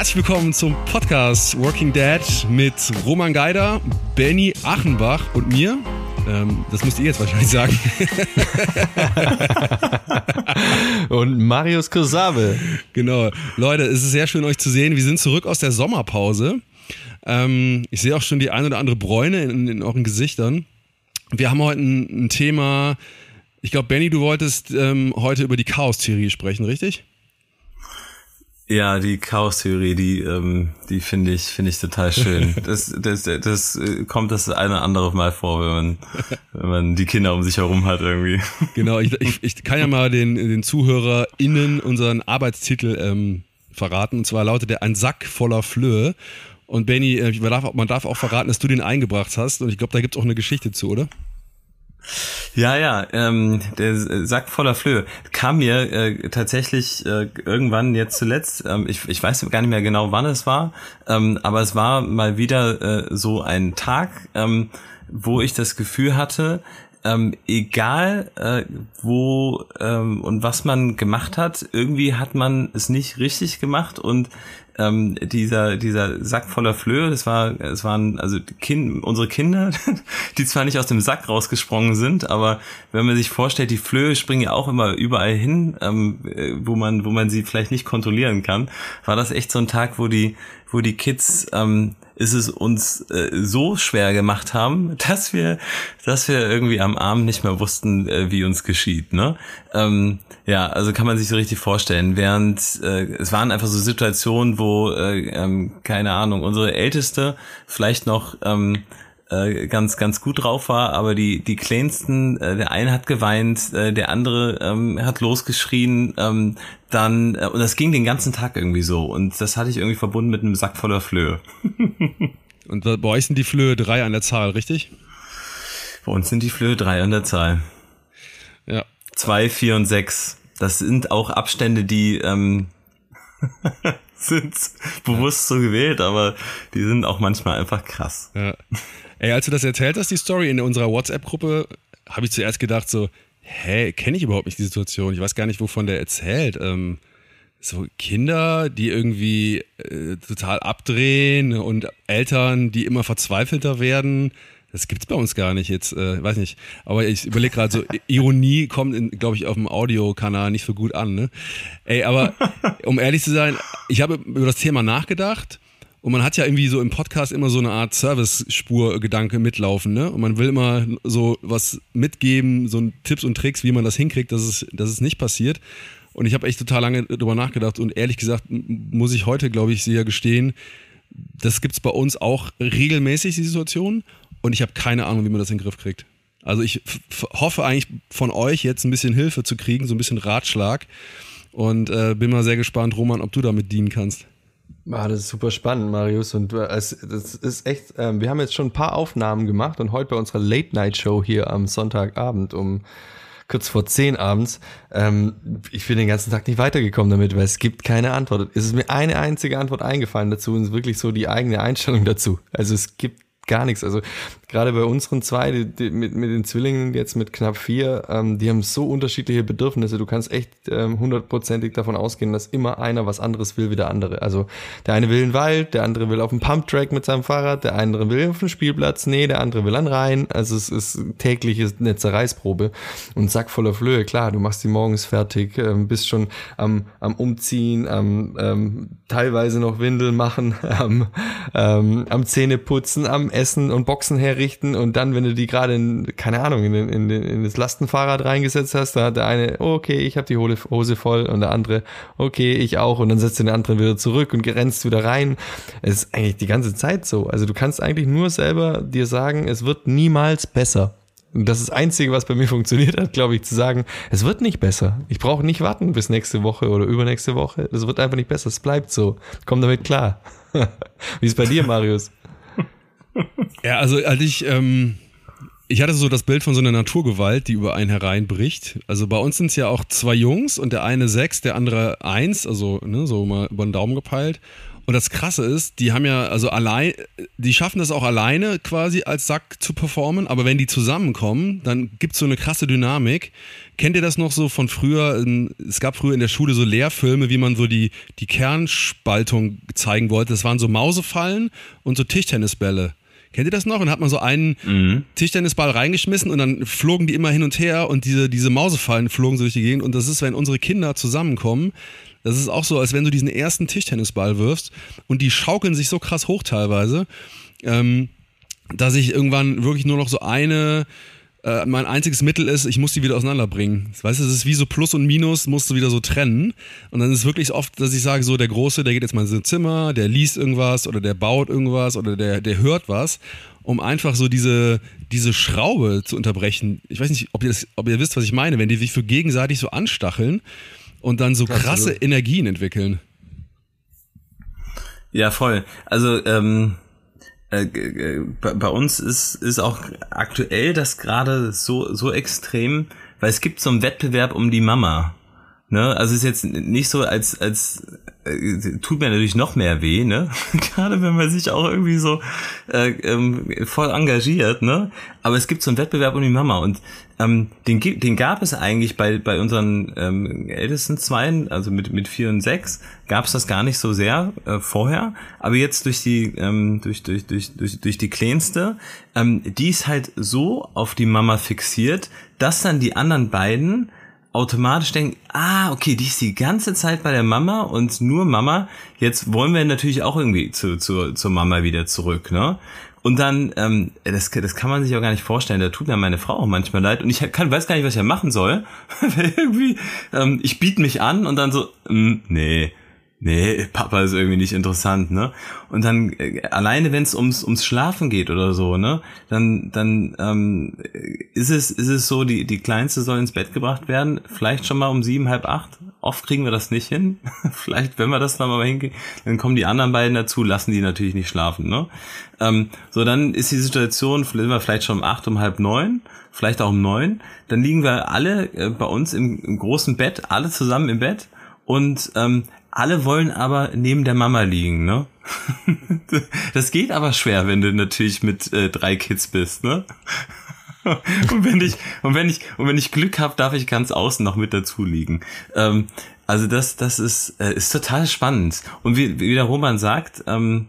Herzlich willkommen zum Podcast Working Dad mit Roman Geider, Benny Achenbach und mir. Ähm, das müsst ihr jetzt wahrscheinlich sagen. und Marius Kosabe. Genau. Leute, es ist sehr schön, euch zu sehen. Wir sind zurück aus der Sommerpause. Ähm, ich sehe auch schon die ein oder andere Bräune in, in euren Gesichtern. Wir haben heute ein, ein Thema. Ich glaube, Benny, du wolltest ähm, heute über die Chaos-Theorie sprechen, richtig? Ja, die Chaos-Theorie, die, ähm, die finde ich, finde ich total schön. Das, das, das äh, kommt das eine oder andere Mal vor, wenn man, wenn man die Kinder um sich herum hat irgendwie. Genau, ich, ich, ich kann ja mal den, den ZuhörerInnen unseren Arbeitstitel ähm, verraten. Und zwar lautet der Ein Sack voller Flöhe. Und Benny, äh, man darf, man darf auch verraten, dass du den eingebracht hast. Und ich glaube, da gibt's auch eine Geschichte zu, oder? Ja, ja, ähm, der Sack voller Flöhe. Kam mir äh, tatsächlich äh, irgendwann jetzt zuletzt, ähm, ich, ich weiß gar nicht mehr genau, wann es war, ähm, aber es war mal wieder äh, so ein Tag, ähm, wo ich das Gefühl hatte, ähm, egal äh, wo ähm, und was man gemacht hat, irgendwie hat man es nicht richtig gemacht und ähm, dieser dieser Sack voller Flöhe, das war es waren also kind, unsere Kinder, die zwar nicht aus dem Sack rausgesprungen sind, aber wenn man sich vorstellt, die Flöhe springen ja auch immer überall hin, ähm, äh, wo man wo man sie vielleicht nicht kontrollieren kann, war das echt so ein Tag, wo die wo die Kids ähm, ist es uns äh, so schwer gemacht haben, dass wir, dass wir irgendwie am Abend nicht mehr wussten, äh, wie uns geschieht. Ne? Ähm, ja, also kann man sich so richtig vorstellen. Während äh, es waren einfach so Situationen, wo äh, ähm, keine Ahnung unsere Älteste vielleicht noch ähm, äh, ganz ganz gut drauf war, aber die die kleinsten, äh, der eine hat geweint, äh, der andere ähm, hat losgeschrien, ähm, dann äh, und das ging den ganzen Tag irgendwie so und das hatte ich irgendwie verbunden mit einem Sack voller Flöhe. und bei euch sind die Flöhe drei an der Zahl, richtig? Bei uns sind die Flöhe drei an der Zahl. Ja. Zwei, vier und sechs. Das sind auch Abstände, die ähm, sind bewusst so gewählt, aber die sind auch manchmal einfach krass. Ja. Ey, als du das erzählt hast, die Story in unserer WhatsApp-Gruppe, habe ich zuerst gedacht so, hä, kenne ich überhaupt nicht die Situation? Ich weiß gar nicht, wovon der erzählt. Ähm, so Kinder, die irgendwie äh, total abdrehen und Eltern, die immer verzweifelter werden. Das gibt's bei uns gar nicht jetzt, äh, weiß nicht. Aber ich überlege gerade so, Ironie kommt, glaube ich, auf dem Audiokanal nicht so gut an. Ne? Ey, aber um ehrlich zu sein, ich habe über das Thema nachgedacht und man hat ja irgendwie so im Podcast immer so eine Art Service-Spur-Gedanke mitlaufen, ne? Und man will immer so was mitgeben, so Tipps und Tricks, wie man das hinkriegt, dass es, dass es nicht passiert. Und ich habe echt total lange drüber nachgedacht und ehrlich gesagt muss ich heute, glaube ich, sehr gestehen, das gibt's bei uns auch regelmäßig, die Situation. Und ich habe keine Ahnung, wie man das in den Griff kriegt. Also ich hoffe eigentlich von euch jetzt ein bisschen Hilfe zu kriegen, so ein bisschen Ratschlag. Und äh, bin mal sehr gespannt, Roman, ob du damit dienen kannst. Ah, das ist super spannend, Marius. Und äh, es, das ist echt, ähm, wir haben jetzt schon ein paar Aufnahmen gemacht und heute bei unserer Late-Night-Show hier am Sonntagabend um kurz vor zehn abends. Ähm, ich bin den ganzen Tag nicht weitergekommen damit, weil es gibt keine Antwort. Es ist mir eine einzige Antwort eingefallen dazu und es ist wirklich so die eigene Einstellung dazu. Also es gibt gar nichts. Also gerade bei unseren zwei, die, die, mit, mit den Zwillingen jetzt mit knapp vier, ähm, die haben so unterschiedliche Bedürfnisse. Du kannst echt ähm, hundertprozentig davon ausgehen, dass immer einer was anderes will wie der andere. Also der eine will einen Wald, der andere will auf dem Pumptrack mit seinem Fahrrad, der andere will auf dem Spielplatz, nee, der andere will an Rhein. Also es ist täglich eine Zerreißprobe und Sack voller Flöhe. Klar, du machst die morgens fertig, ähm, bist schon am, am Umziehen, am ähm, teilweise noch Windeln machen, am, ähm, am Zähneputzen, am Essen und Boxen herrichten und dann, wenn du die gerade in, keine Ahnung, in, in, in das Lastenfahrrad reingesetzt hast, da hat der eine, oh, okay, ich habe die Hose voll und der andere, okay, ich auch und dann setzt du den anderen wieder zurück und rennst wieder rein. Es ist eigentlich die ganze Zeit so. Also du kannst eigentlich nur selber dir sagen, es wird niemals besser. Und das ist das Einzige, was bei mir funktioniert hat, glaube ich, zu sagen, es wird nicht besser. Ich brauche nicht warten bis nächste Woche oder übernächste Woche. Es wird einfach nicht besser. Es bleibt so. Komm damit klar. Wie ist bei dir, Marius? Ja, also als ich, ähm, ich hatte so das Bild von so einer Naturgewalt, die über einen hereinbricht. Also bei uns sind es ja auch zwei Jungs und der eine sechs, der andere eins, also ne, so mal über den Daumen gepeilt. Und das Krasse ist, die haben ja, also allein, die schaffen das auch alleine quasi als Sack zu performen, aber wenn die zusammenkommen, dann gibt es so eine krasse Dynamik. Kennt ihr das noch so von früher? Es gab früher in der Schule so Lehrfilme, wie man so die, die Kernspaltung zeigen wollte. Das waren so Mausefallen und so Tischtennisbälle. Kennt ihr das noch? Und dann hat man so einen mhm. Tischtennisball reingeschmissen und dann flogen die immer hin und her und diese, diese Mausefallen flogen so durch die Gegend. Und das ist, wenn unsere Kinder zusammenkommen, das ist auch so, als wenn du diesen ersten Tischtennisball wirfst und die schaukeln sich so krass hoch teilweise, ähm, dass ich irgendwann wirklich nur noch so eine, äh, mein einziges Mittel ist, ich muss die wieder auseinanderbringen. Weißt du, es ist wie so Plus und Minus, musst du wieder so trennen. Und dann ist es wirklich oft, dass ich sage, so der Große, der geht jetzt mal in sein Zimmer, der liest irgendwas oder der baut irgendwas oder der, der hört was, um einfach so diese, diese Schraube zu unterbrechen. Ich weiß nicht, ob ihr, das, ob ihr wisst, was ich meine, wenn die sich so gegenseitig so anstacheln und dann so krasse Absolut. Energien entwickeln. Ja, voll. Also ähm, äh, bei, uns ist ist auch aktuell das gerade so so extrem, weil es gibt so einen Wettbewerb um die Mama. Ne? Also ist jetzt nicht so, als, als äh, tut mir natürlich noch mehr weh, ne? Gerade wenn man sich auch irgendwie so äh, ähm, voll engagiert, ne? Aber es gibt so einen Wettbewerb um die Mama und ähm, den, den gab es eigentlich bei, bei unseren ähm, ältesten Zweien, also mit, mit vier und sechs, gab es das gar nicht so sehr äh, vorher. Aber jetzt durch die, ähm, durch, durch, durch, durch, durch die Kleinste, ähm, die ist halt so auf die Mama fixiert, dass dann die anderen beiden automatisch denken, ah, okay, die ist die ganze Zeit bei der Mama und nur Mama. Jetzt wollen wir natürlich auch irgendwie zu, zu, zur Mama wieder zurück, ne? Und dann, ähm, das, das kann man sich auch gar nicht vorstellen, da tut mir meine Frau auch manchmal leid. Und ich kann, weiß gar nicht, was ich ja machen soll. irgendwie, ähm, ich biete mich an und dann so, mm, nee, nee, Papa ist irgendwie nicht interessant, ne? Und dann äh, alleine, wenn es ums ums Schlafen geht oder so, ne, dann dann ähm, ist es ist es so, die die kleinste soll ins Bett gebracht werden, vielleicht schon mal um sieben halb acht. Oft kriegen wir das nicht hin. vielleicht, wenn wir das dann mal hingehen, dann kommen die anderen beiden dazu, lassen die natürlich nicht schlafen, ne? Ähm, so dann ist die Situation, sind wir vielleicht schon um acht um halb neun vielleicht auch um neun, dann liegen wir alle äh, bei uns im, im großen Bett, alle zusammen im Bett und ähm, alle wollen aber neben der Mama liegen, ne? Das geht aber schwer, wenn du natürlich mit äh, drei Kids bist, ne? und wenn ich und wenn ich und wenn ich Glück habe, darf ich ganz außen noch mit dazu liegen. Ähm, also das das ist äh, ist total spannend und wie, wie der Roman sagt, ähm,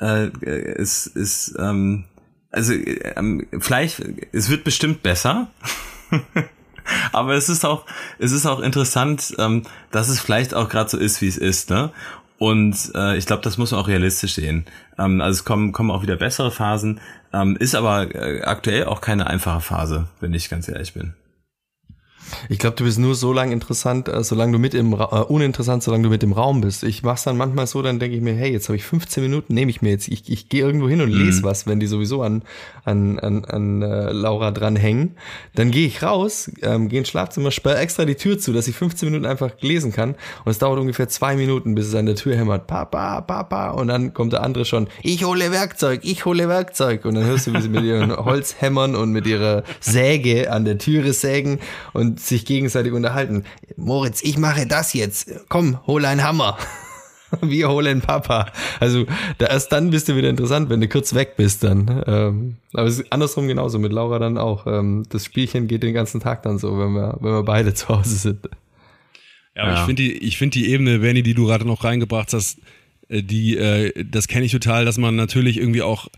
äh, es ist ähm, also äh, vielleicht es wird bestimmt besser. Aber es ist auch, es ist auch interessant, ähm, dass es vielleicht auch gerade so ist, wie es ist, ne? Und äh, ich glaube, das muss man auch realistisch sehen. Ähm, also es kommen, kommen auch wieder bessere Phasen, ähm, ist aber äh, aktuell auch keine einfache Phase, wenn ich ganz ehrlich bin. Ich glaube, du bist nur so lange interessant, äh, solange du mit im äh, uninteressant, solange du mit im Raum bist. Ich mach's dann manchmal so, dann denke ich mir, hey, jetzt habe ich 15 Minuten, nehme ich mir jetzt, ich, ich gehe irgendwo hin und mhm. lese was, wenn die sowieso an an an, an äh, Laura dran hängen. Dann gehe ich raus, ähm, gehe ins Schlafzimmer, sperre extra die Tür zu, dass ich 15 Minuten einfach lesen kann. Und es dauert ungefähr zwei Minuten, bis es an der Tür hämmert. Papa, Papa. Und dann kommt der andere schon, ich hole Werkzeug, ich hole Werkzeug. Und dann hörst du, wie sie mit ihren Holz hämmern und mit ihrer Säge an der Türe sägen und sich gegenseitig unterhalten. Moritz, ich mache das jetzt. Komm, hol einen Hammer. Wir holen Papa. Also da erst dann bist du wieder interessant, wenn du kurz weg bist dann. Ähm, aber es ist andersrum genauso mit Laura dann auch. Ähm, das Spielchen geht den ganzen Tag dann so, wenn wir, wenn wir beide zu Hause sind. Ja, aber ja. ich finde die, ich finde die Ebene, Benny, die du gerade noch reingebracht hast, äh, die, äh, das kenne ich total, dass man natürlich irgendwie auch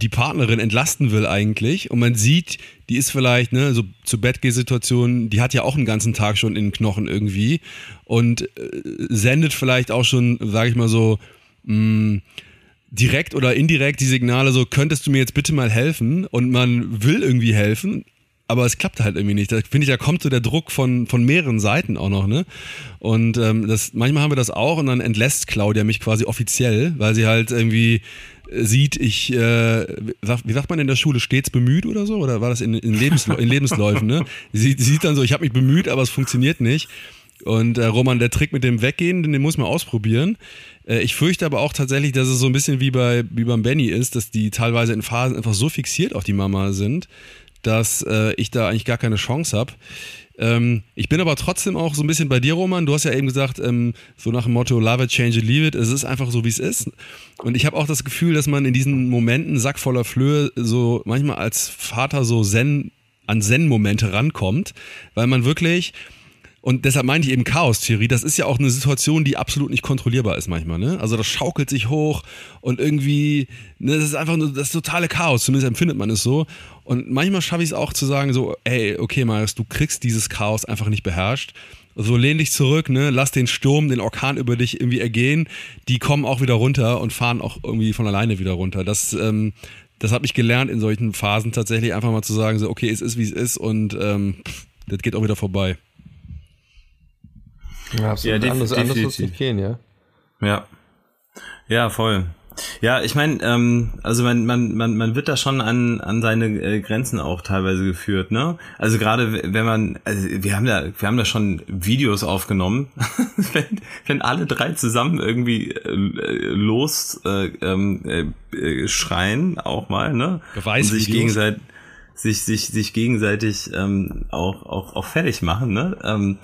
die Partnerin entlasten will eigentlich und man sieht, die ist vielleicht, ne, so zu Bettgehsituationen, die hat ja auch einen ganzen Tag schon in den Knochen irgendwie und äh, sendet vielleicht auch schon, sage ich mal so, mh, mm, direkt oder indirekt die Signale so, könntest du mir jetzt bitte mal helfen und man will irgendwie helfen, aber es klappt halt irgendwie nicht. Da finde ich, da kommt so der Druck von, von mehreren Seiten auch noch, ne? Und ähm, das, manchmal haben wir das auch und dann entlässt Claudia mich quasi offiziell, weil sie halt irgendwie sieht, ich, äh, wie sagt man in der Schule, stets bemüht oder so? Oder war das in, in, Lebensl in Lebensläufen, ne? Sie, sie sieht dann so, ich habe mich bemüht, aber es funktioniert nicht. Und äh, Roman, der Trick mit dem Weggehen, den muss man ausprobieren. Äh, ich fürchte aber auch tatsächlich, dass es so ein bisschen wie, bei, wie beim Benny ist, dass die teilweise in Phasen einfach so fixiert auf die Mama sind, dass äh, ich da eigentlich gar keine Chance habe. Ähm, ich bin aber trotzdem auch so ein bisschen bei dir, Roman. Du hast ja eben gesagt, ähm, so nach dem Motto Love it, change it, leave it. Es ist einfach so, wie es ist. Und ich habe auch das Gefühl, dass man in diesen Momenten Sack voller Flöhe so manchmal als Vater so Zen an Zen-Momente rankommt, weil man wirklich und deshalb meinte ich eben Chaos-Theorie. Das ist ja auch eine Situation, die absolut nicht kontrollierbar ist manchmal. Ne? Also das schaukelt sich hoch und irgendwie, ne, das ist einfach nur das totale Chaos. Zumindest empfindet man es so. Und manchmal schaffe ich es auch zu sagen so, ey, okay, Marius, du kriegst dieses Chaos einfach nicht beherrscht. So lehn dich zurück, ne, lass den Sturm, den Orkan über dich irgendwie ergehen. Die kommen auch wieder runter und fahren auch irgendwie von alleine wieder runter. Das, ähm, das habe ich gelernt in solchen Phasen tatsächlich einfach mal zu sagen so, okay, es ist wie es ist und ähm, das geht auch wieder vorbei. Ja, absolut. Ja, anders, anders muss nicht gehen, ja. Ja. Ja, voll. Ja, ich meine, ähm, also man, man, man, man wird da schon an, an seine äh, Grenzen auch teilweise geführt, ne? Also gerade wenn man, also wir haben da, wir haben da schon Videos aufgenommen, wenn, wenn alle drei zusammen irgendwie äh, los äh, ähm, äh, schreien, auch mal, ne? Beweis und sich gegenseitig sich, sich, sich gegenseitig ähm, auch, auch, auch fertig machen, ne? Ähm,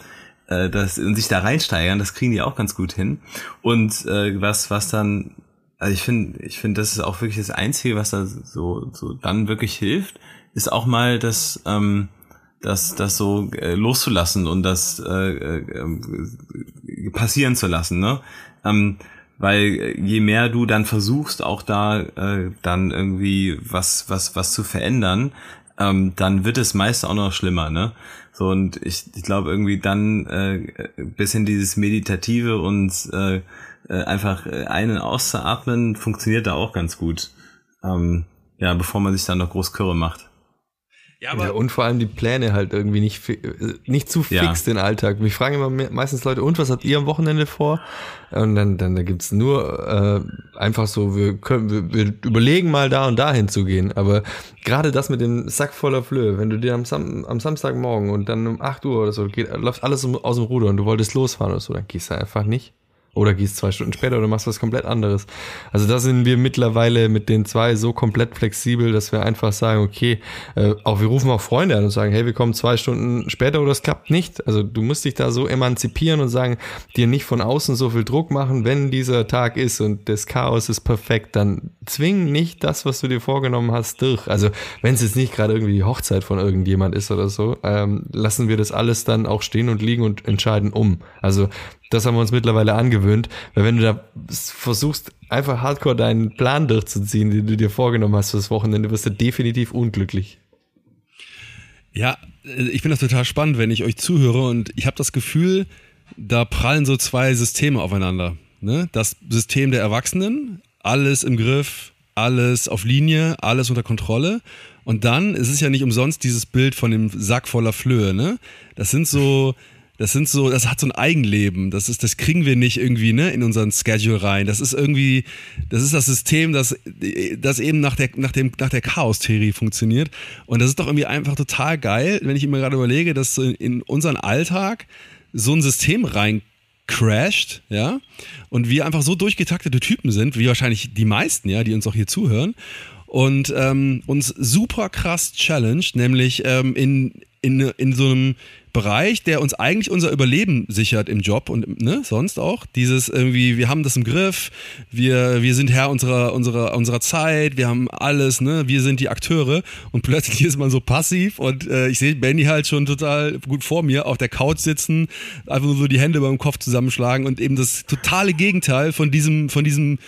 äh, das, und sich da reinsteigern, das kriegen die auch ganz gut hin. Und äh, was, was dann, also ich finde, ich finde, das ist auch wirklich das Einzige, was da so, so dann wirklich hilft, ist auch mal das, ähm, das, das so äh, loszulassen und das äh, äh, passieren zu lassen, ne? Ähm, weil je mehr du dann versuchst, auch da äh, dann irgendwie was, was, was zu verändern, ähm, dann wird es meist auch noch schlimmer, ne? So, und ich, ich glaube irgendwie dann äh, bisschen dieses Meditative und äh, äh, einfach einen auszuatmen, funktioniert da auch ganz gut. Ähm, ja, bevor man sich dann noch groß Kürre macht. Ja, aber ja, und vor allem die Pläne halt irgendwie nicht, äh, nicht zu fix ja. den Alltag. Mich fragen immer meistens Leute, und was habt ihr am Wochenende vor? Und dann, dann da gibt's nur äh, einfach so, wir, können, wir, wir überlegen mal da und da hinzugehen. Aber gerade das mit dem Sack voller Flöhe, wenn du dir am, Sam am Samstagmorgen und dann um 8 Uhr oder so geht, läuft alles aus dem Ruder und du wolltest losfahren oder so, dann gehst du einfach nicht. Oder gehst zwei Stunden später oder machst was komplett anderes. Also da sind wir mittlerweile mit den zwei so komplett flexibel, dass wir einfach sagen, okay, äh, auch wir rufen auch Freunde an und sagen, hey, wir kommen zwei Stunden später oder es klappt nicht. Also du musst dich da so emanzipieren und sagen, dir nicht von außen so viel Druck machen, wenn dieser Tag ist und das Chaos ist perfekt, dann zwing nicht das, was du dir vorgenommen hast, durch. Also wenn es jetzt nicht gerade irgendwie die Hochzeit von irgendjemand ist oder so, ähm, lassen wir das alles dann auch stehen und liegen und entscheiden um. Also das haben wir uns mittlerweile angewöhnt, weil wenn du da versuchst, einfach hardcore deinen Plan durchzuziehen, den du dir vorgenommen hast fürs Wochenende, wirst du definitiv unglücklich. Ja, äh, ich finde das total spannend, wenn ich euch zuhöre und ich habe das Gefühl, da prallen so zwei Systeme aufeinander. Ne? Das System der Erwachsenen, alles im Griff, alles auf Linie, alles unter Kontrolle. Und dann, es ist ja nicht umsonst dieses Bild von dem Sack voller Flöhe, ne? Das sind so, das sind so, das hat so ein Eigenleben. Das ist, das kriegen wir nicht irgendwie, ne, in unseren Schedule rein. Das ist irgendwie, das ist das System, das, das eben nach der, nach dem, nach der Chaos-Theorie funktioniert. Und das ist doch irgendwie einfach total geil, wenn ich mir gerade überlege, dass in unseren Alltag so ein System rein crasht, ja, und wir einfach so durchgetaktete Typen sind, wie wahrscheinlich die meisten, ja, die uns auch hier zuhören und ähm, uns super krass challenged, nämlich ähm, in, in, in so einem Bereich, der uns eigentlich unser Überleben sichert im Job und ne, sonst auch. Dieses irgendwie, wir haben das im Griff, wir, wir sind Herr unserer, unserer, unserer Zeit, wir haben alles, ne, wir sind die Akteure und plötzlich ist man so passiv und äh, ich sehe Benny halt schon total gut vor mir auf der Couch sitzen, einfach nur so die Hände beim Kopf zusammenschlagen und eben das totale Gegenteil von diesem, von diesem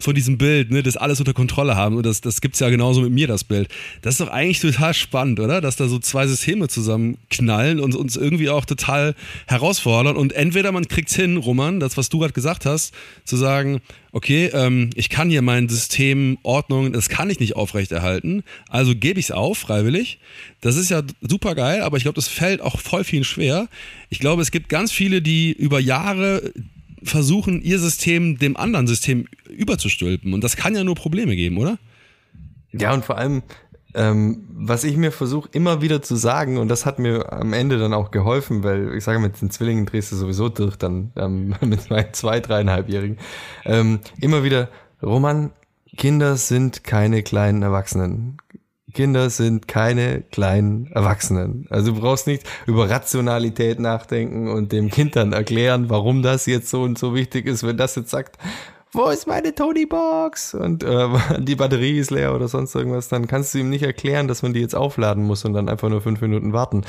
von diesem Bild, ne, das alles unter Kontrolle haben. Und das, das gibt's ja genauso mit mir, das Bild. Das ist doch eigentlich total spannend, oder? Dass da so zwei Systeme zusammenknallen und uns irgendwie auch total herausfordern. Und entweder man kriegt's hin, Roman, das, was du gerade gesagt hast, zu sagen, okay, ähm, ich kann hier mein System Ordnung, das kann ich nicht aufrechterhalten, also gebe ich es auf, freiwillig. Das ist ja super geil, aber ich glaube, das fällt auch voll vielen schwer. Ich glaube, es gibt ganz viele, die über Jahre versuchen, ihr System dem anderen System überzustülpen. Und das kann ja nur Probleme geben, oder? Ja, und vor allem, ähm, was ich mir versuche immer wieder zu sagen, und das hat mir am Ende dann auch geholfen, weil ich sage, mit den Zwillingen drehst du sowieso durch, dann ähm, mit meinen zwei, dreieinhalbjährigen, ähm, immer wieder, Roman, Kinder sind keine kleinen Erwachsenen. Kinder sind keine kleinen Erwachsenen. Also du brauchst nicht über Rationalität nachdenken und dem Kind dann erklären, warum das jetzt so und so wichtig ist, wenn das jetzt sagt, wo ist meine Tony-Box? Und äh, die Batterie ist leer oder sonst irgendwas, dann kannst du ihm nicht erklären, dass man die jetzt aufladen muss und dann einfach nur fünf Minuten warten.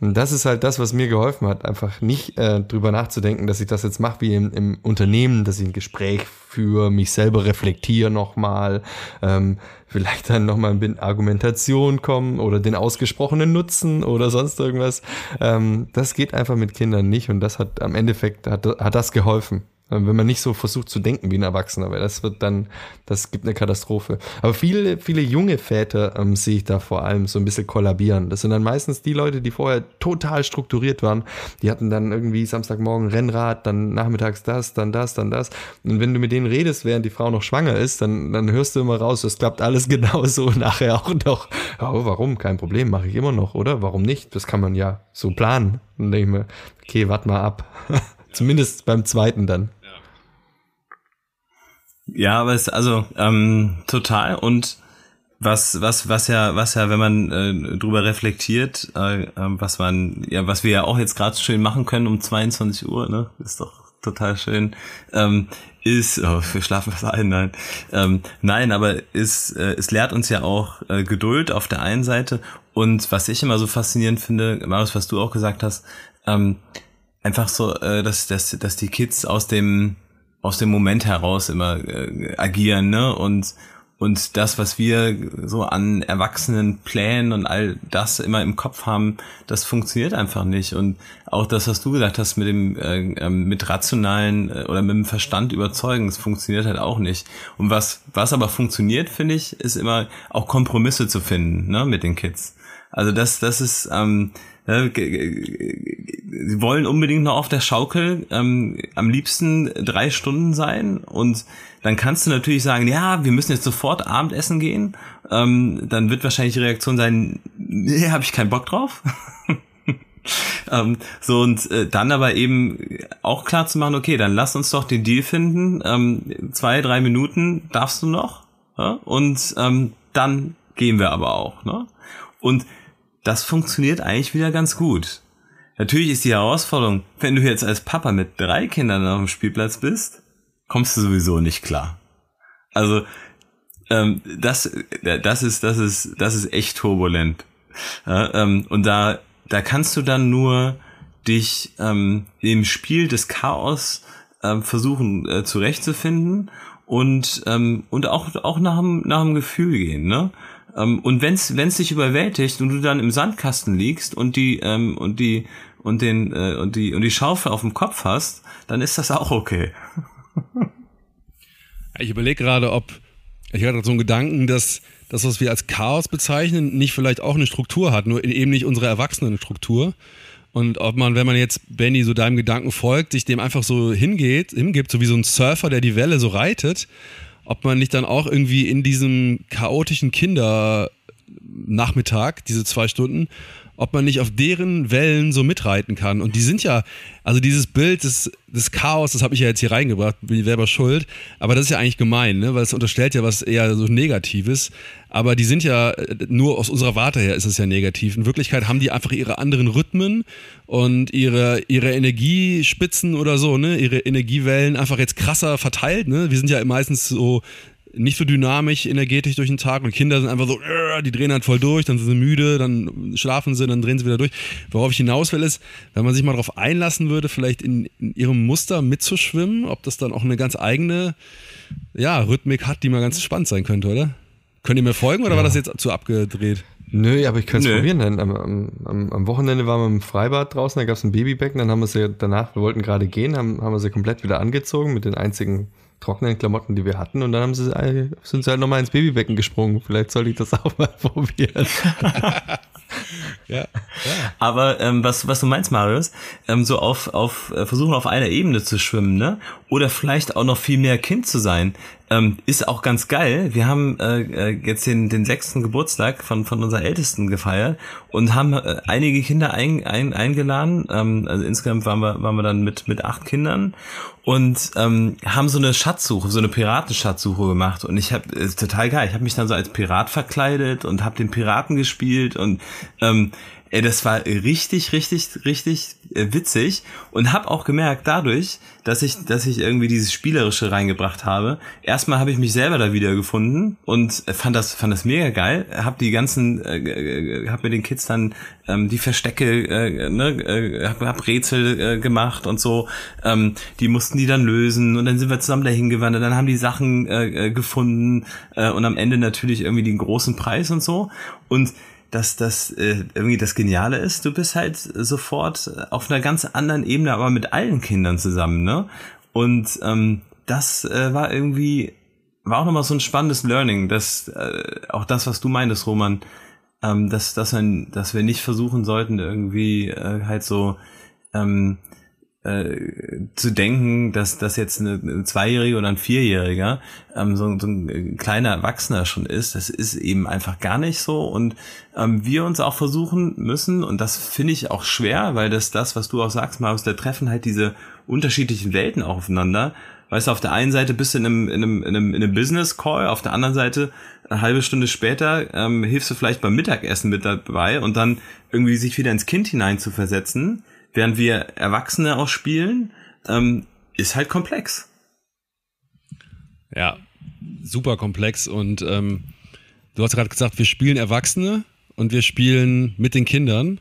Und das ist halt das, was mir geholfen hat, einfach nicht äh, drüber nachzudenken, dass ich das jetzt mache wie im, im Unternehmen, dass ich ein Gespräch führe, mich selber reflektiere nochmal, ähm, vielleicht dann nochmal in Argumentation kommen oder den ausgesprochenen Nutzen oder sonst irgendwas. Ähm, das geht einfach mit Kindern nicht und das hat am Endeffekt hat, hat das geholfen. Ähm, wenn man nicht so versucht zu denken wie ein Erwachsener, weil das wird dann, das gibt eine Katastrophe. Aber viele, viele junge Väter ähm, sehe ich da vor allem so ein bisschen kollabieren. Das sind dann meistens die Leute, die vorher total strukturiert waren. Die hatten dann irgendwie Samstagmorgen Rennrad, dann nachmittags das, dann das, dann das. Und wenn du mit denen redest, während die Frau noch schwanger ist, dann, dann hörst du immer raus, es klappt alles genauso nachher auch noch. Oh, warum? Kein Problem, mache ich immer noch, oder? Warum nicht? Das kann man ja so planen. Und denke ich mir, okay, warte mal ab. Zumindest beim zweiten dann. Ja, aber es also ähm, total und was was was ja was ja wenn man äh, drüber reflektiert, äh, äh, was man ja was wir ja auch jetzt gerade schön machen können um 22 Uhr, ne, ist doch total schön. Ähm, ist, oh, wir schlafen was ein, nein. Ähm, nein, aber ist, äh, es lehrt uns ja auch äh, Geduld auf der einen Seite und was ich immer so faszinierend finde, Marius, was du auch gesagt hast, ähm, einfach so, äh, dass, dass, dass die Kids aus dem aus dem Moment heraus immer äh, agieren, ne? Und und das, was wir so an erwachsenen Plänen und all das immer im Kopf haben, das funktioniert einfach nicht. Und auch das, was du gesagt hast mit dem äh, ähm, mit rationalen äh, oder mit dem Verstand überzeugen, das funktioniert halt auch nicht. Und was was aber funktioniert, finde ich, ist immer auch Kompromisse zu finden, ne, mit den Kids. Also das das ist ähm, sie wollen unbedingt noch auf der Schaukel ähm, am liebsten drei Stunden sein und dann kannst du natürlich sagen, ja, wir müssen jetzt sofort Abendessen gehen. Ähm, dann wird wahrscheinlich die Reaktion sein, nee, habe ich keinen Bock drauf. ähm, so und äh, dann aber eben auch klar zu machen, okay, dann lass uns doch den Deal finden. Ähm, zwei, drei Minuten darfst du noch ja? und ähm, dann gehen wir aber auch. Ne? Und das funktioniert eigentlich wieder ganz gut. Natürlich ist die Herausforderung, wenn du jetzt als Papa mit drei Kindern auf dem Spielplatz bist, kommst du sowieso nicht klar. Also ähm, das, das ist, das ist, das ist echt turbulent. Ja, ähm, und da, da kannst du dann nur dich ähm, im Spiel des Chaos ähm, versuchen äh, zurechtzufinden und ähm, und auch auch nach dem nach dem Gefühl gehen, ne? Ähm, und wenn's wenn's dich überwältigt und du dann im Sandkasten liegst und die ähm, und die und den äh, und die und die Schaufel auf dem Kopf hast, dann ist das auch okay. ich überlege gerade, ob ich hatte so einen Gedanken, dass das, was wir als Chaos bezeichnen, nicht vielleicht auch eine Struktur hat, nur eben nicht unsere Erwachsenenstruktur. Und ob man, wenn man jetzt, Benny, so deinem Gedanken folgt, sich dem einfach so hingeht, hingibt, so wie so ein Surfer, der die Welle so reitet, ob man nicht dann auch irgendwie in diesem chaotischen Kindernachmittag, diese zwei Stunden, ob man nicht auf deren Wellen so mitreiten kann. Und die sind ja, also dieses Bild des, des Chaos, das habe ich ja jetzt hier reingebracht, bin ich selber schuld, aber das ist ja eigentlich gemein, ne? weil es unterstellt ja was eher so Negatives. Aber die sind ja, nur aus unserer Warte her ist es ja negativ. In Wirklichkeit haben die einfach ihre anderen Rhythmen und ihre, ihre Energiespitzen oder so, ne? ihre Energiewellen einfach jetzt krasser verteilt. Ne? Wir sind ja meistens so nicht so dynamisch, energetisch durch den Tag und Kinder sind einfach so, äh, die drehen halt voll durch, dann sind sie müde, dann schlafen sie, dann drehen sie wieder durch. Worauf ich hinaus will ist, wenn man sich mal darauf einlassen würde, vielleicht in, in ihrem Muster mitzuschwimmen, ob das dann auch eine ganz eigene ja, Rhythmik hat, die mal ganz spannend sein könnte, oder? Könnt ihr mir folgen oder ja. war das jetzt zu abgedreht? Nö, aber ich könnte es probieren. Dann am, am, am Wochenende waren wir im Freibad draußen, da gab es ein Babybecken, dann haben wir sie danach, wir wollten gerade gehen, haben, haben wir sie komplett wieder angezogen mit den einzigen trockenen Klamotten, die wir hatten. Und dann haben sie, sind sie halt nochmal ins Babybecken gesprungen. Vielleicht sollte ich das auch mal probieren. ja, ja. Aber ähm, was, was du meinst, Marius, ähm, so auf, auf äh, versuchen auf einer Ebene zu schwimmen, ne? Oder vielleicht auch noch viel mehr Kind zu sein. Ähm, ist auch ganz geil. Wir haben äh, äh, jetzt den, den sechsten Geburtstag von, von unserer Ältesten gefeiert und haben äh, einige Kinder ein, ein, eingeladen. Ähm, also insgesamt waren wir, waren wir dann mit, mit acht Kindern und ähm, haben so eine Schatzsuche, so eine Piratenschatzsuche gemacht. Und ich habe total geil. Ich habe mich dann so als Pirat verkleidet und habe den Piraten gespielt und ähm, Ey, das war richtig, richtig, richtig äh, witzig und habe auch gemerkt dadurch, dass ich, dass ich irgendwie dieses Spielerische reingebracht habe. Erstmal habe ich mich selber da wieder gefunden und fand das, fand das mega geil. Hab die ganzen, äh, äh hab mit den Kids dann ähm, die Verstecke, äh, ne, äh, hab, hab Rätsel äh, gemacht und so. Ähm, die mussten die dann lösen und dann sind wir zusammen dahin gewandert. Dann haben die Sachen äh, äh gefunden äh, und am Ende natürlich irgendwie den großen Preis und so und dass das äh, irgendwie das Geniale ist, du bist halt sofort auf einer ganz anderen Ebene, aber mit allen Kindern zusammen, ne? Und ähm, das äh, war irgendwie, war auch nochmal so ein spannendes Learning, dass äh, auch das, was du meintest, Roman, ähm, dass, dass, man, dass wir nicht versuchen sollten, irgendwie äh, halt so ähm, äh, zu denken, dass das jetzt eine, eine Zweijährige oder ein Vierjähriger ähm, so, so, ein kleiner Erwachsener schon ist, das ist eben einfach gar nicht so und ähm, wir uns auch versuchen müssen und das finde ich auch schwer, weil das das, was du auch sagst, Marius, da treffen halt diese unterschiedlichen Welten aufeinander. Weißt du, auf der einen Seite bist du in einem, in einem, in einem, in einem Business Call, auf der anderen Seite eine halbe Stunde später ähm, hilfst du vielleicht beim Mittagessen mit dabei und dann irgendwie sich wieder ins Kind hinein zu versetzen während wir Erwachsene auch spielen, ähm, ist halt komplex. Ja, super komplex und ähm, du hast gerade gesagt, wir spielen Erwachsene und wir spielen mit den Kindern.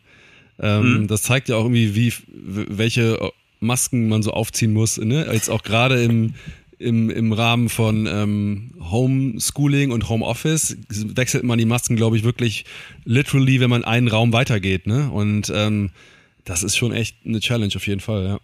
Ähm, mhm. Das zeigt ja auch irgendwie, wie welche Masken man so aufziehen muss. Ne? Jetzt auch gerade im, im, im Rahmen von ähm, Homeschooling und Homeoffice wechselt man die Masken, glaube ich, wirklich literally, wenn man einen Raum weitergeht. Ne? Und ähm, das ist schon echt eine Challenge auf jeden Fall, ja.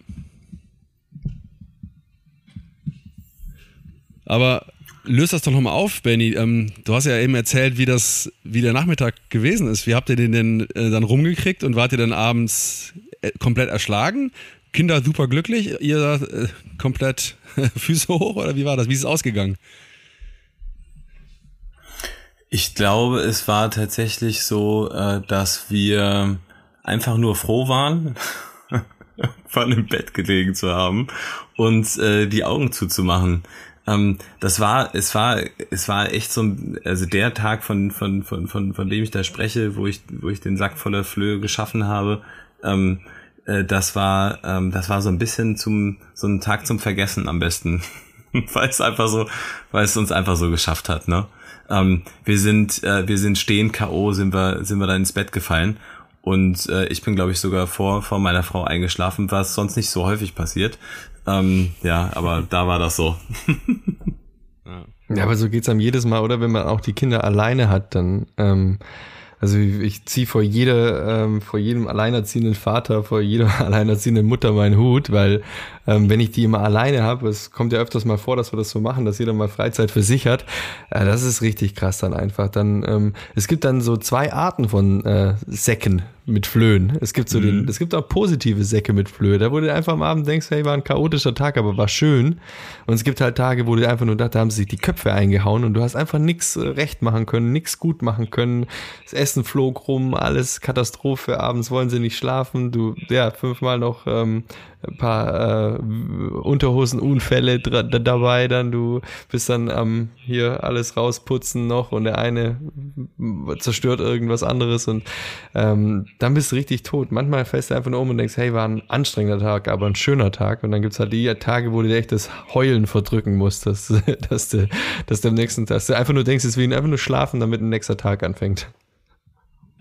Aber löst das doch nochmal auf, Benny. Ähm, du hast ja eben erzählt, wie das, wie der Nachmittag gewesen ist. Wie habt ihr den denn äh, dann rumgekriegt und wart ihr dann abends äh, komplett erschlagen? Kinder super glücklich, ihr äh, komplett Füße hoch oder wie war das? Wie ist es ausgegangen? Ich glaube, es war tatsächlich so, äh, dass wir einfach nur froh waren, von im Bett gelegen zu haben und äh, die Augen zuzumachen. Ähm, das war, es war, es war echt so, also der Tag von, von, von, von, von dem ich da spreche, wo ich, wo ich den Sack voller Flöhe geschaffen habe, ähm, äh, das war, ähm, das war so ein bisschen zum, so ein Tag zum Vergessen am besten. weil es einfach so, weil es uns einfach so geschafft hat, ne? Ähm, wir sind, äh, wir sind stehen K.O., sind wir, sind wir dann ins Bett gefallen und äh, ich bin, glaube ich, sogar vor, vor meiner Frau eingeschlafen, was sonst nicht so häufig passiert. Ähm, ja, aber da war das so. ja, aber so geht's einem jedes Mal, oder? Wenn man auch die Kinder alleine hat, dann ähm, also ich, ich ziehe vor jeder, ähm, vor jedem alleinerziehenden Vater, vor jeder alleinerziehenden Mutter meinen Hut, weil ähm, wenn ich die immer alleine habe, es kommt ja öfters mal vor, dass wir das so machen, dass jeder mal Freizeit für sich hat. Äh, das ist richtig krass dann einfach. Dann ähm, es gibt dann so zwei Arten von äh, Säcken mit Flöhen. Es gibt so mhm. den, es gibt auch positive Säcke mit Flöhe. Da wo du einfach am Abend denkst, hey, war ein chaotischer Tag, aber war schön. Und es gibt halt Tage, wo du einfach nur dachte, da haben sich die Köpfe eingehauen und du hast einfach nichts äh, recht machen können, nichts gut machen können. Das Essen flog rum, alles Katastrophe. Abends wollen sie nicht schlafen. Du, ja, fünfmal noch ähm, ein paar äh, Unterhosenunfälle dabei, dann du bist dann am ähm, hier alles rausputzen noch und der eine zerstört irgendwas anderes und ähm, dann bist du richtig tot. Manchmal fällst du einfach nur um und denkst, hey, war ein anstrengender Tag, aber ein schöner Tag und dann gibt's halt die Tage, wo du dir echt das Heulen verdrücken musst, dass, dass, du, dass du am nächsten Tag, dass du einfach nur denkst, es wie einfach nur schlafen, damit ein nächster Tag anfängt.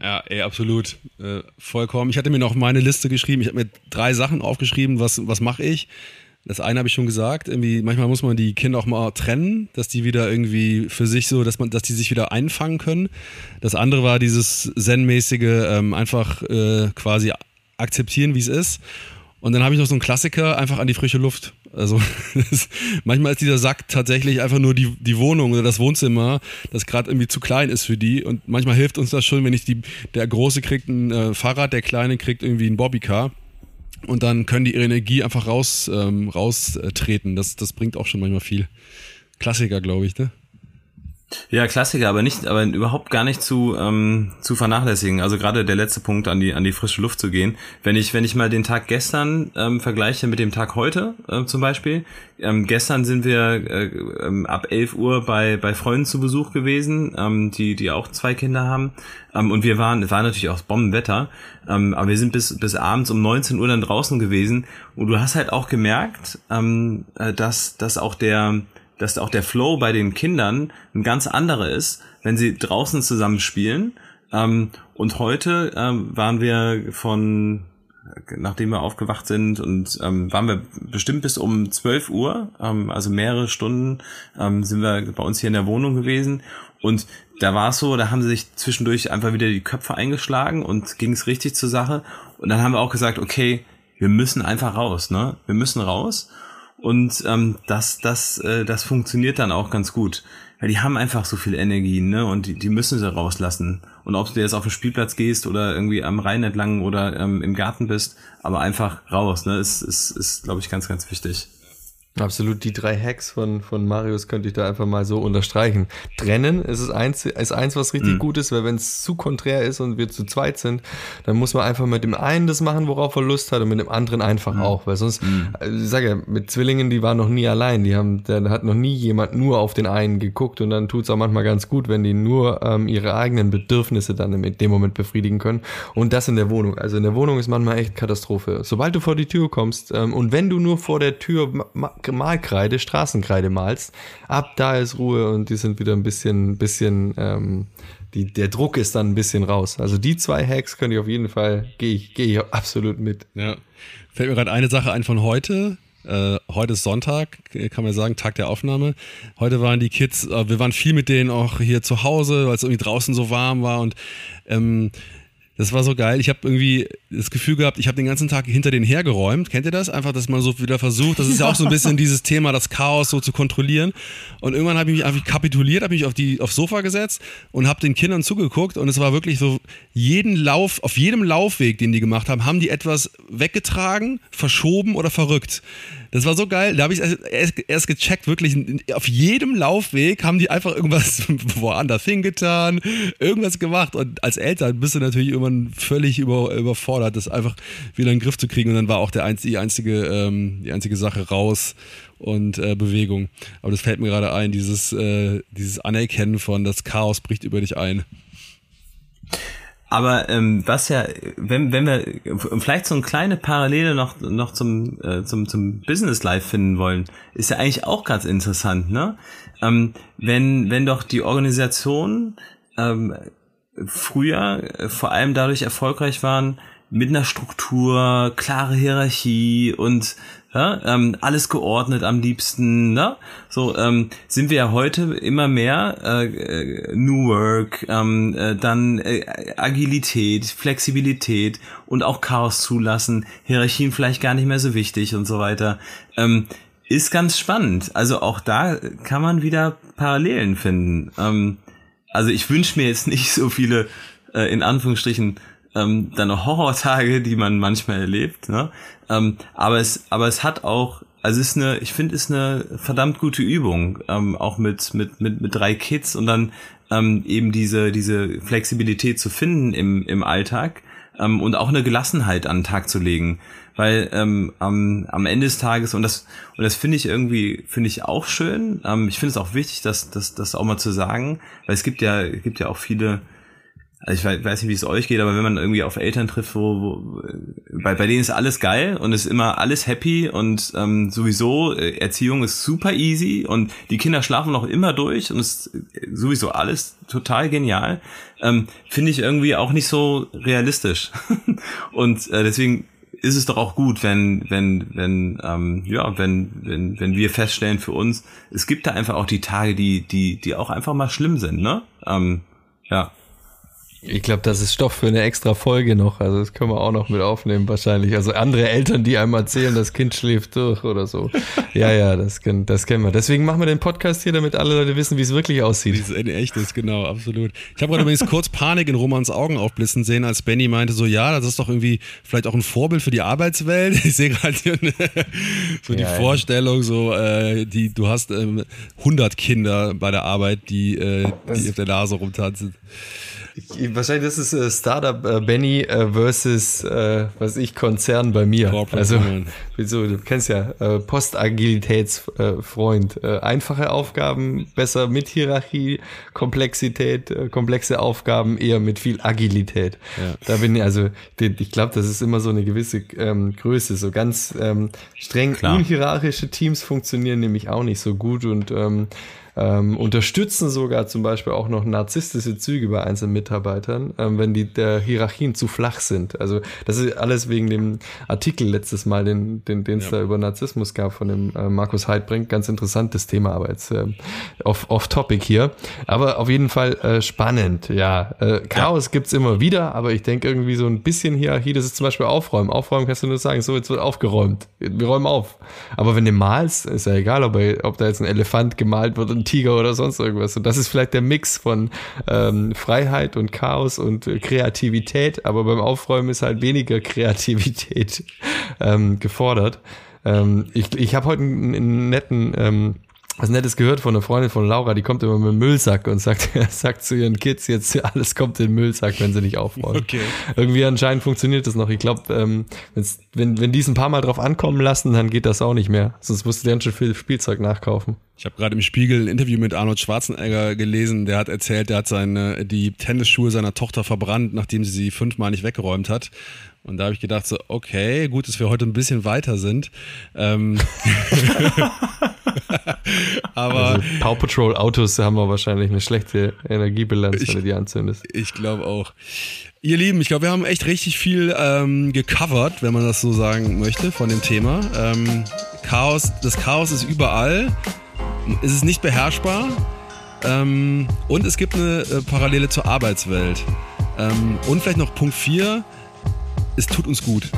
Ja, ey, absolut. Äh, vollkommen. Ich hatte mir noch meine Liste geschrieben. Ich habe mir drei Sachen aufgeschrieben. Was, was mache ich? Das eine habe ich schon gesagt. Irgendwie, manchmal muss man die Kinder auch mal trennen, dass die wieder irgendwie für sich so, dass man, dass die sich wieder einfangen können. Das andere war dieses Zen-mäßige, ähm, einfach äh, quasi akzeptieren, wie es ist. Und dann habe ich noch so einen Klassiker, einfach an die frische Luft. Also manchmal ist dieser Sack tatsächlich einfach nur die, die Wohnung oder das Wohnzimmer, das gerade irgendwie zu klein ist für die. Und manchmal hilft uns das schon, wenn ich die, der Große kriegt ein äh, Fahrrad, der Kleine kriegt irgendwie ein Bobbycar. Und dann können die ihre Energie einfach raus, ähm, raustreten. Das, das bringt auch schon manchmal viel. Klassiker, glaube ich, ne? Ja, Klassiker, aber nicht, aber überhaupt gar nicht zu ähm, zu vernachlässigen. Also gerade der letzte Punkt, an die an die frische Luft zu gehen. Wenn ich wenn ich mal den Tag gestern ähm, vergleiche mit dem Tag heute äh, zum Beispiel. Ähm, gestern sind wir äh, ähm, ab 11 Uhr bei bei Freunden zu Besuch gewesen, ähm, die die auch zwei Kinder haben. Ähm, und wir waren, es war natürlich auch Bombenwetter, ähm, aber wir sind bis bis abends um 19 Uhr dann draußen gewesen. Und du hast halt auch gemerkt, ähm, äh, dass dass auch der dass auch der Flow bei den Kindern ein ganz anderer ist, wenn sie draußen zusammen spielen. Ähm, und heute ähm, waren wir von, nachdem wir aufgewacht sind und ähm, waren wir bestimmt bis um 12 Uhr, ähm, also mehrere Stunden, ähm, sind wir bei uns hier in der Wohnung gewesen. Und da war es so, da haben sie sich zwischendurch einfach wieder die Köpfe eingeschlagen und ging es richtig zur Sache. Und dann haben wir auch gesagt, okay, wir müssen einfach raus, ne? Wir müssen raus. Und ähm, das, das, äh, das funktioniert dann auch ganz gut. Weil die haben einfach so viel Energie, ne? Und die, die müssen sie rauslassen. Und ob du jetzt auf den Spielplatz gehst oder irgendwie am Rhein entlang oder ähm, im Garten bist, aber einfach raus, ne? Ist, ist, ist glaube ich, ganz, ganz wichtig. Absolut, die drei Hacks von, von Marius könnte ich da einfach mal so unterstreichen. Trennen ist es eins, ist eins, was richtig mhm. gut ist, weil wenn es zu konträr ist und wir zu zweit sind, dann muss man einfach mit dem einen das machen, worauf er Lust hat und mit dem anderen einfach mhm. auch, weil sonst, mhm. Ich sage ja, mit Zwillingen, die waren noch nie allein, die haben, da hat noch nie jemand nur auf den einen geguckt und dann tut's auch manchmal ganz gut, wenn die nur ähm, ihre eigenen Bedürfnisse dann in dem Moment befriedigen können und das in der Wohnung. Also in der Wohnung ist manchmal echt Katastrophe. Sobald du vor die Tür kommst ähm, und wenn du nur vor der Tür Malkreide, Straßenkreide malst, ab da ist Ruhe und die sind wieder ein bisschen, bisschen, ähm, die, der Druck ist dann ein bisschen raus. Also die zwei Hacks könnte ich auf jeden Fall, gehe ich, gehe ich absolut mit. Ja. Fällt mir gerade eine Sache ein von heute. Äh, heute ist Sonntag, kann man sagen, Tag der Aufnahme. Heute waren die Kids, äh, wir waren viel mit denen auch hier zu Hause, weil es irgendwie draußen so warm war und ähm, das war so geil. Ich habe irgendwie das Gefühl gehabt, ich habe den ganzen Tag hinter denen hergeräumt. Kennt ihr das? Einfach, dass man so wieder versucht. Das ist ja auch so ein bisschen dieses Thema, das Chaos so zu kontrollieren. Und irgendwann habe ich mich einfach kapituliert, habe mich auf die aufs Sofa gesetzt und habe den Kindern zugeguckt. Und es war wirklich so, jeden Lauf, auf jedem Laufweg, den die gemacht haben, haben die etwas weggetragen, verschoben oder verrückt. Das war so geil. Da habe ich erst, erst gecheckt, wirklich auf jedem Laufweg haben die einfach irgendwas woanders hingetan, irgendwas gemacht. Und als Eltern bist du natürlich irgendwann völlig über, überfordert, das einfach wieder in den Griff zu kriegen. Und dann war auch der, die, einzige, ähm, die einzige Sache raus und äh, Bewegung. Aber das fällt mir gerade ein, dieses, äh, dieses Anerkennen von das Chaos bricht über dich ein. Aber ähm, was ja, wenn, wenn wir vielleicht so eine kleine Parallele noch, noch zum, äh, zum, zum Business Life finden wollen, ist ja eigentlich auch ganz interessant, ne? Ähm, wenn, wenn doch die Organisation ähm, früher äh, vor allem dadurch erfolgreich waren, mit einer Struktur, klare Hierarchie und ja, ähm, alles geordnet am liebsten, ne? So ähm, sind wir ja heute immer mehr äh, äh, New Work, ähm, äh, dann äh, Agilität, Flexibilität und auch Chaos zulassen, Hierarchien vielleicht gar nicht mehr so wichtig und so weiter. Ähm, ist ganz spannend. Also auch da kann man wieder Parallelen finden. Ähm, also ich wünsche mir jetzt nicht so viele äh, in Anführungsstrichen ähm, dann Horrortage, die man manchmal erlebt. Ne? Ähm, aber es, aber es hat auch, also ist eine, ich finde, ist eine verdammt gute Übung, ähm, auch mit mit mit mit drei Kids und dann ähm, eben diese diese Flexibilität zu finden im im Alltag ähm, und auch eine Gelassenheit an den Tag zu legen, weil ähm, am am Ende des Tages und das und das finde ich irgendwie finde ich auch schön. Ähm, ich finde es auch wichtig, das das das auch mal zu sagen, weil es gibt ja gibt ja auch viele also ich weiß nicht, wie es euch geht, aber wenn man irgendwie auf Eltern trifft, wo, wo bei, bei denen ist alles geil und ist immer alles happy und ähm, sowieso äh, Erziehung ist super easy und die Kinder schlafen noch immer durch und ist sowieso alles total genial, ähm, finde ich irgendwie auch nicht so realistisch. und äh, deswegen ist es doch auch gut, wenn, wenn, wenn, ähm, ja, wenn, wenn, wenn wir feststellen für uns, es gibt da einfach auch die Tage, die, die, die auch einfach mal schlimm sind, ne? Ähm, ja. Ich glaube, das ist Stoff für eine extra Folge noch. Also das können wir auch noch mit aufnehmen wahrscheinlich. Also andere Eltern, die einem erzählen, das Kind schläft durch oder so. Ja, ja, das, das kennen wir. Deswegen machen wir den Podcast hier, damit alle Leute wissen, wie es wirklich aussieht. Wie es in echt ist, genau, absolut. Ich habe gerade übrigens kurz Panik in Romans Augen aufblitzen sehen, als Benny meinte so, ja, das ist doch irgendwie vielleicht auch ein Vorbild für die Arbeitswelt. Ich sehe gerade hier so die ja, Vorstellung, so, äh, die, du hast ähm, 100 Kinder bei der Arbeit, die, äh, die auf der Nase rumtanzen. Ich, wahrscheinlich das ist äh, Startup äh, Benny äh, versus äh, was ich Konzern bei mir. Corporate also wieso du kennst ja äh, Postagilitätsfreund. Äh, einfache Aufgaben besser mit Hierarchie, Komplexität, äh, komplexe Aufgaben eher mit viel Agilität. Ja. Da bin ich also ich glaube, das ist immer so eine gewisse ähm, Größe. So ganz ähm, streng Klar. unhierarchische Teams funktionieren nämlich auch nicht so gut und ähm, ähm, unterstützen sogar zum Beispiel auch noch narzisstische Züge bei einzelnen Mitarbeitern, ähm, wenn die der Hierarchien zu flach sind. Also das ist alles wegen dem Artikel letztes Mal, den den es ja. da über Narzissmus gab von dem äh, Markus Heidbrink. Ganz interessantes Thema, aber jetzt äh, off, off Topic hier. Aber auf jeden Fall äh, spannend. Ja, äh, Chaos ja. gibt's immer wieder, aber ich denke irgendwie so ein bisschen Hierarchie. Das ist zum Beispiel Aufräumen. Aufräumen kannst du nur sagen, so jetzt wird aufgeräumt. Wir räumen auf. Aber wenn du malst, ist ja egal, ob, ob da jetzt ein Elefant gemalt wird und Tiger oder sonst irgendwas. Und das ist vielleicht der Mix von ähm, Freiheit und Chaos und Kreativität, aber beim Aufräumen ist halt weniger Kreativität ähm, gefordert. Ähm, ich ich habe heute einen, einen netten ähm, was Nettes gehört von einer Freundin von Laura, die kommt immer mit dem Müllsack und sagt, sagt zu ihren Kids, jetzt alles kommt in den Müllsack, wenn sie nicht aufräumen. Okay. Irgendwie anscheinend funktioniert das noch. Ich glaube, ähm, wenn, wenn die es ein paar Mal drauf ankommen lassen, dann geht das auch nicht mehr. Sonst musst du dann schon viel Spielzeug nachkaufen. Ich habe gerade im Spiegel ein Interview mit Arnold Schwarzenegger gelesen. Der hat erzählt, der hat seine die Tennisschuhe seiner Tochter verbrannt, nachdem sie sie fünfmal nicht weggeräumt hat. Und da habe ich gedacht so, okay, gut, dass wir heute ein bisschen weiter sind. Ähm Aber also Power Patrol Autos haben wir wahrscheinlich eine schlechte Energiebilanz, ich, wenn du die anzündest. Ich glaube auch. Ihr Lieben, ich glaube, wir haben echt richtig viel ähm, gecovert, wenn man das so sagen möchte, von dem Thema. Ähm, Chaos, das Chaos ist überall. Es ist nicht beherrschbar. Ähm, und es gibt eine äh, Parallele zur Arbeitswelt. Ähm, und vielleicht noch Punkt 4 es tut uns gut.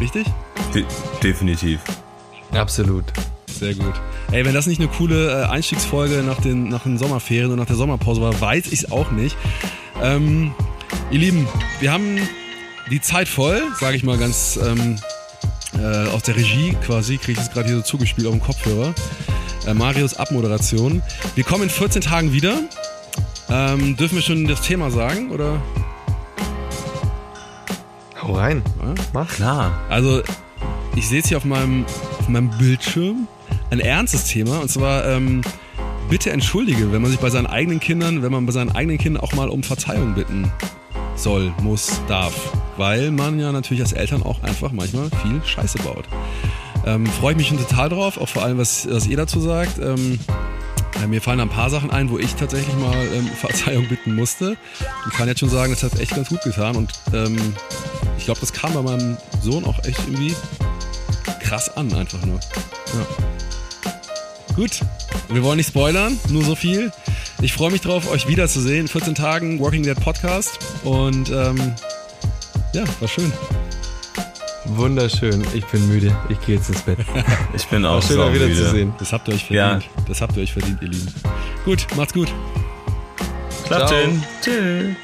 Richtig? De definitiv. Absolut. Sehr gut. Ey, wenn das nicht eine coole äh, Einstiegsfolge nach den, nach den Sommerferien und nach der Sommerpause war, weiß ich es auch nicht. Ähm, ihr Lieben, wir haben die Zeit voll, sage ich mal ganz ähm, äh, aus der Regie quasi, kriege ich es gerade hier so zugespielt auf dem Kopfhörer. Äh, Marius Abmoderation. Wir kommen in 14 Tagen wieder. Ähm, dürfen wir schon das Thema sagen, oder? Hau rein. Ja? Mach. Klar. Also, ich sehe jetzt hier auf meinem, auf meinem Bildschirm ein ernstes Thema und zwar ähm, bitte entschuldige, wenn man sich bei seinen eigenen Kindern, wenn man bei seinen eigenen Kindern auch mal um Verzeihung bitten soll, muss, darf. Weil man ja natürlich als Eltern auch einfach manchmal viel Scheiße baut. Ähm, Freue ich mich schon total drauf, auch vor allem, was, was ihr dazu sagt. Ähm, äh, mir fallen ein paar Sachen ein, wo ich tatsächlich mal ähm, Verzeihung bitten musste. Ich kann jetzt schon sagen, das hat echt ganz gut getan und ähm, ich glaube, das kam bei meinem Sohn auch echt irgendwie krass an, einfach nur. Ja. Gut, wir wollen nicht spoilern, nur so viel. Ich freue mich drauf, euch wiederzusehen. In 14 Tagen Working Dead Podcast und ähm, ja, war schön. Wunderschön. Ich bin müde. Ich gehe jetzt ins Bett. ich bin auch schön, auch wieder müde. zu sehen. Das habt ihr euch verdient. Ja. Das habt ihr euch verdient, ihr Lieben. Gut, macht's gut. Klappt Tschüss.